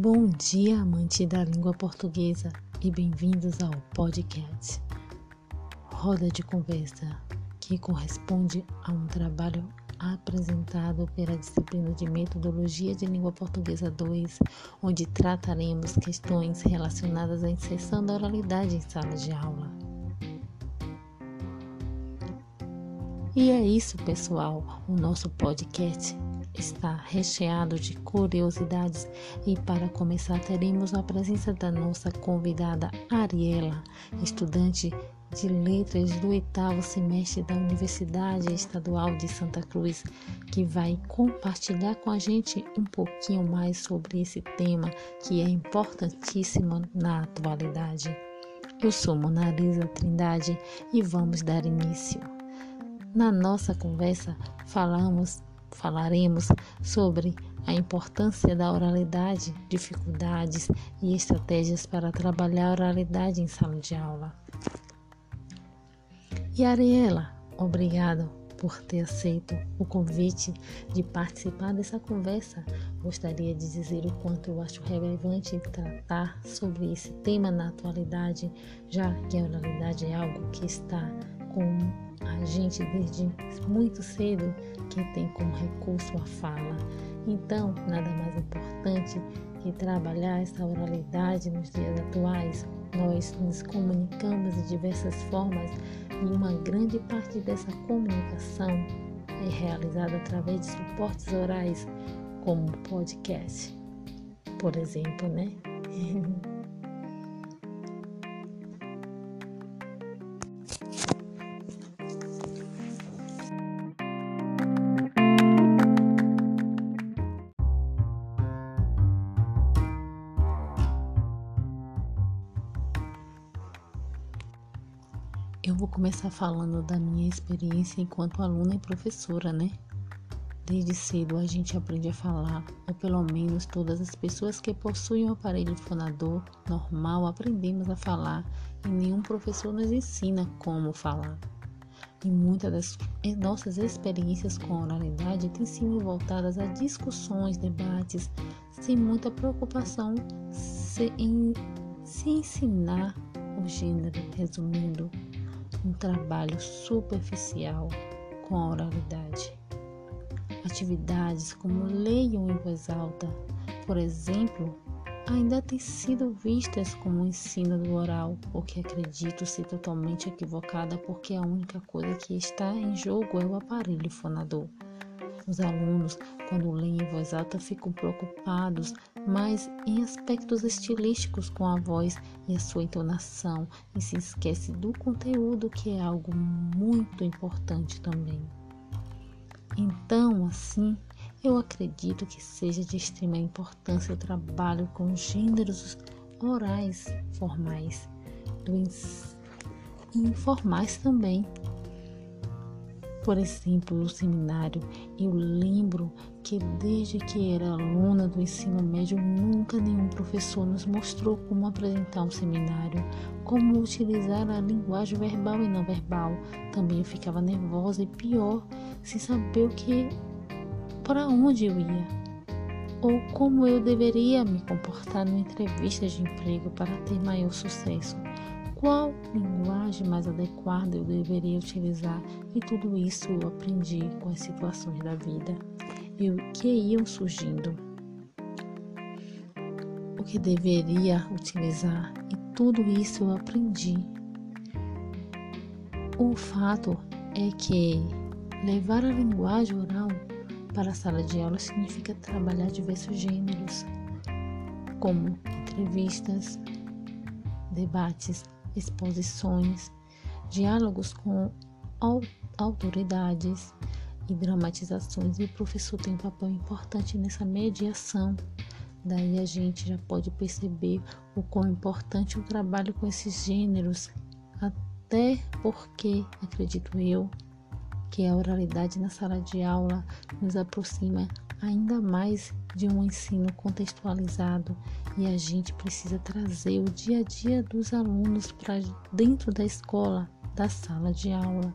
Bom dia, amante da língua portuguesa, e bem-vindos ao podcast Roda de Conversa, que corresponde a um trabalho apresentado pela disciplina de Metodologia de Língua Portuguesa 2, onde trataremos questões relacionadas à inserção da oralidade em sala de aula. E é isso, pessoal. O nosso podcast está recheado de curiosidades e para começar teremos a presença da nossa convidada Ariela, estudante de letras do oitavo semestre da Universidade Estadual de Santa Cruz, que vai compartilhar com a gente um pouquinho mais sobre esse tema que é importantíssimo na atualidade. Eu sou Monalisa Trindade e vamos dar início. Na nossa conversa falamos falaremos sobre a importância da oralidade, dificuldades e estratégias para trabalhar a oralidade em sala de aula. E Ariela, obrigado por ter aceito o convite de participar dessa conversa. Gostaria de dizer o quanto eu acho relevante tratar sobre esse tema na atualidade, já que a oralidade é algo que está com a gente desde muito cedo que tem como recurso a fala. Então, nada mais importante que trabalhar essa oralidade nos dias atuais. Nós nos comunicamos de diversas formas e uma grande parte dessa comunicação é realizada através de suportes orais, como podcast, por exemplo, né? começar falando da minha experiência enquanto aluna e professora, né? Desde cedo a gente aprende a falar, ou pelo menos todas as pessoas que possuem um aparelho fonador normal aprendemos a falar e nenhum professor nos ensina como falar. E muitas das nossas experiências com a oralidade têm sido voltadas a discussões, debates, sem muita preocupação em se ensinar o gênero, resumindo, um trabalho superficial com a oralidade. Atividades como leiam em voz alta, por exemplo, ainda têm sido vistas como ensino do oral, o que acredito ser totalmente equivocada porque a única coisa que está em jogo é o aparelho fonador. Os alunos, quando leem em voz alta, ficam preocupados mais em aspectos estilísticos com a voz e a sua entonação e se esquece do conteúdo, que é algo muito importante também. Então, assim, eu acredito que seja de extrema importância o trabalho com gêneros orais formais e informais também, por exemplo, no seminário, eu lembro que desde que era aluna do ensino médio, nunca nenhum professor nos mostrou como apresentar um seminário, como utilizar a linguagem verbal e não verbal. Também eu ficava nervosa e pior, sem saber o que para onde eu ia ou como eu deveria me comportar numa entrevista de emprego para ter maior sucesso qual linguagem mais adequada eu deveria utilizar e tudo isso eu aprendi com as situações da vida e o que iam surgindo. O que deveria utilizar e tudo isso eu aprendi. O fato é que levar a linguagem oral para a sala de aula significa trabalhar diversos gêneros, como entrevistas, debates, exposições, diálogos com autoridades e dramatizações, e o professor tem um papel importante nessa mediação. Daí a gente já pode perceber o quão importante o trabalho com esses gêneros, até porque, acredito eu, que a oralidade na sala de aula nos aproxima ainda mais de um ensino contextualizado e a gente precisa trazer o dia a dia dos alunos para dentro da escola, da sala de aula.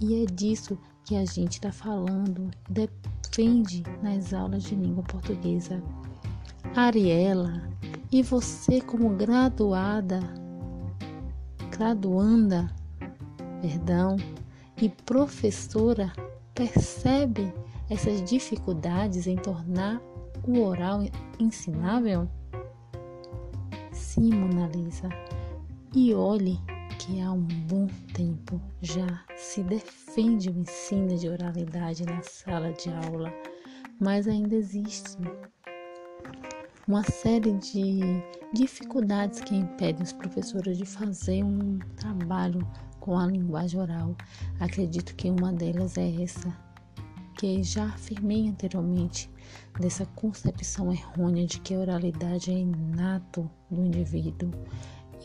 E é disso que a gente está falando, defende nas aulas de língua portuguesa. Ariela, e você como graduada, graduanda, perdão, e professora, percebe essas dificuldades em tornar o oral ensinável? Sim, Mona. E olhe que há um bom tempo já se defende o ensino de oralidade na sala de aula, mas ainda existe uma série de dificuldades que impedem os professores de fazer um trabalho com a linguagem oral. Acredito que uma delas é essa, que já afirmei anteriormente, dessa concepção errônea de que a oralidade é inato do indivíduo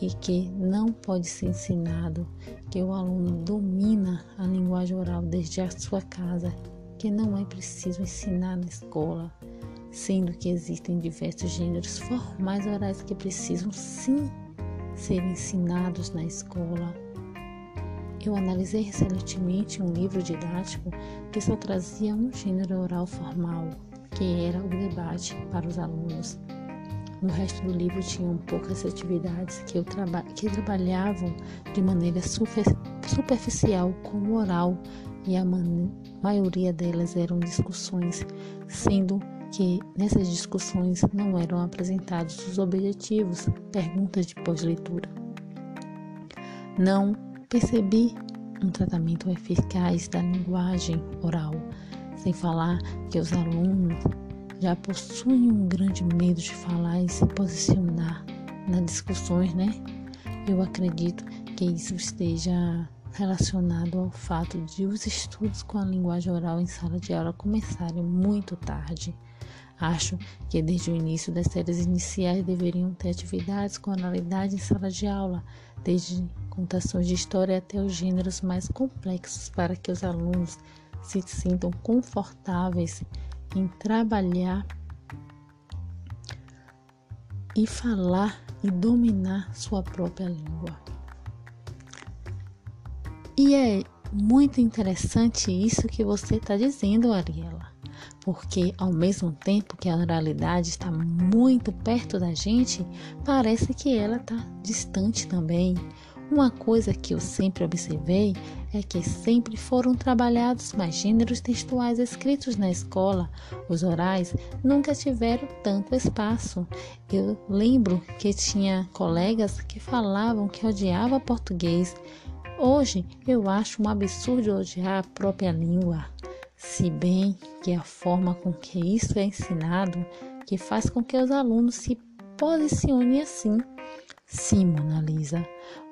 e que não pode ser ensinado, que o aluno domina a linguagem oral desde a sua casa, que não é preciso ensinar na escola sendo que existem diversos gêneros formais orais que precisam sim ser ensinados na escola. Eu analisei recentemente um livro didático que só trazia um gênero oral formal, que era o debate para os alunos. No resto do livro tinham poucas atividades que, traba que trabalhavam de maneira super superficial com o oral e a maioria delas eram discussões, sendo que nessas discussões não eram apresentados os objetivos, perguntas de pós-leitura. Não percebi um tratamento eficaz da linguagem oral, sem falar que os alunos já possuem um grande medo de falar e se posicionar nas discussões, né? Eu acredito que isso esteja relacionado ao fato de os estudos com a linguagem oral em sala de aula começarem muito tarde Acho que desde o início das séries iniciais deveriam ter atividades com oralidade em sala de aula, desde contações de história até os gêneros mais complexos, para que os alunos se sintam confortáveis em trabalhar e falar e dominar sua própria língua. E é muito interessante isso que você está dizendo, Ariela porque ao mesmo tempo que a oralidade está muito perto da gente, parece que ela está distante também. Uma coisa que eu sempre observei é que sempre foram trabalhados mais gêneros textuais escritos na escola. Os orais nunca tiveram tanto espaço. Eu lembro que tinha colegas que falavam que odiava português. Hoje eu acho um absurdo odiar a própria língua se bem que a forma com que isso é ensinado que faz com que os alunos se posicionem assim. Sim, Mona Lisa,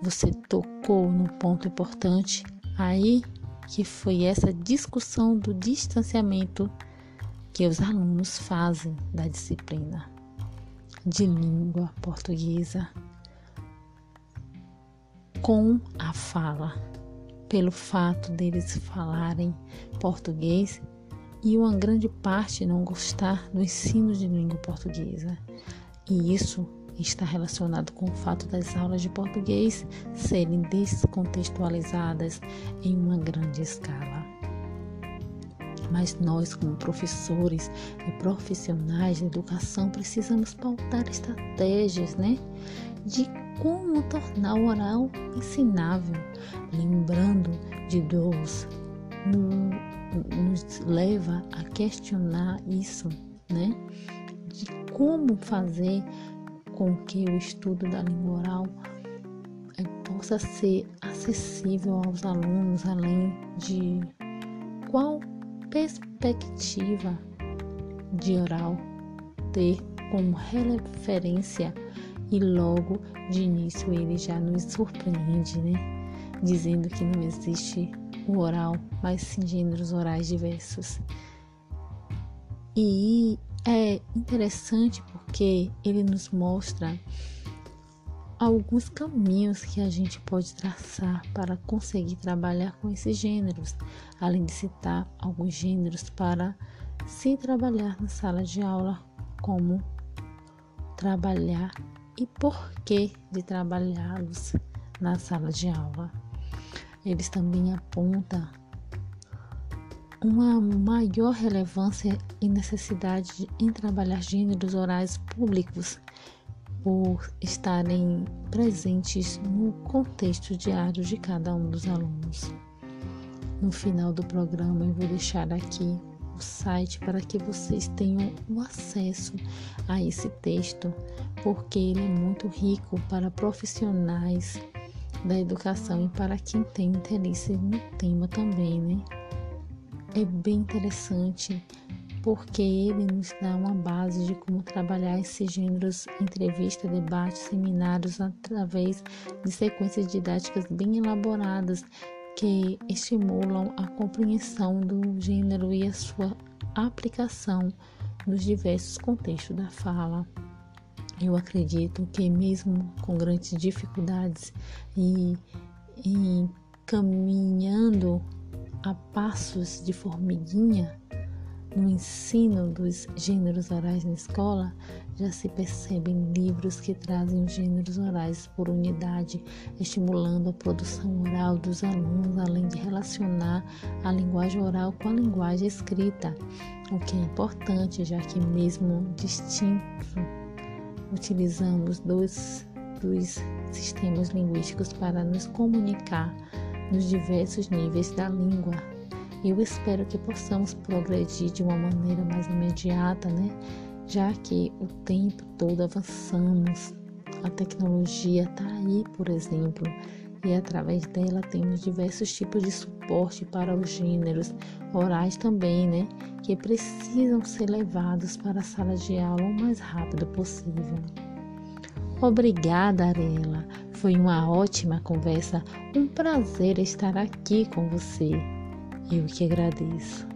você tocou no ponto importante aí que foi essa discussão do distanciamento que os alunos fazem da disciplina de língua portuguesa com a fala pelo fato deles falarem português e uma grande parte não gostar do ensino de língua portuguesa. E isso está relacionado com o fato das aulas de português serem descontextualizadas em uma grande escala. Mas nós, como professores e profissionais de educação, precisamos pautar estratégias, né? De como tornar o oral ensinável, lembrando de Deus, nos leva a questionar isso, né? De como fazer com que o estudo da língua oral eh, possa ser acessível aos alunos, além de qual perspectiva de oral ter como referência e logo de início ele já nos surpreende, né? Dizendo que não existe o oral, mas sim gêneros orais diversos. E é interessante porque ele nos mostra alguns caminhos que a gente pode traçar para conseguir trabalhar com esses gêneros, além de citar alguns gêneros para se trabalhar na sala de aula, como trabalhar e por que de trabalhá-los na sala de aula. Eles também apontam uma maior relevância e necessidade em trabalhar gêneros orais públicos por estarem presentes no contexto diário de cada um dos alunos. No final do programa, eu vou deixar aqui o site para que vocês tenham o acesso a esse texto, porque ele é muito rico para profissionais da educação e para quem tem interesse no tema também, né? É bem interessante porque ele nos dá uma base de como trabalhar esses gêneros, entrevista, debate, seminários, através de sequências didáticas bem elaboradas que estimulam a compreensão do gênero e a sua aplicação nos diversos contextos da fala. Eu acredito que, mesmo com grandes dificuldades e, e caminhando a passos de formiguinha, no ensino dos gêneros orais na escola, já se percebem livros que trazem os gêneros orais por unidade, estimulando a produção oral dos alunos, além de relacionar a linguagem oral com a linguagem escrita, o que é importante, já que, mesmo distinto, utilizamos dois sistemas linguísticos para nos comunicar nos diversos níveis da língua eu espero que possamos progredir de uma maneira mais imediata, né? Já que o tempo todo avançamos, a tecnologia está aí, por exemplo, e através dela temos diversos tipos de suporte para os gêneros orais também, né? Que precisam ser levados para a sala de aula o mais rápido possível. Obrigada, Arela. Foi uma ótima conversa. Um prazer estar aqui com você. Eu que agradeço.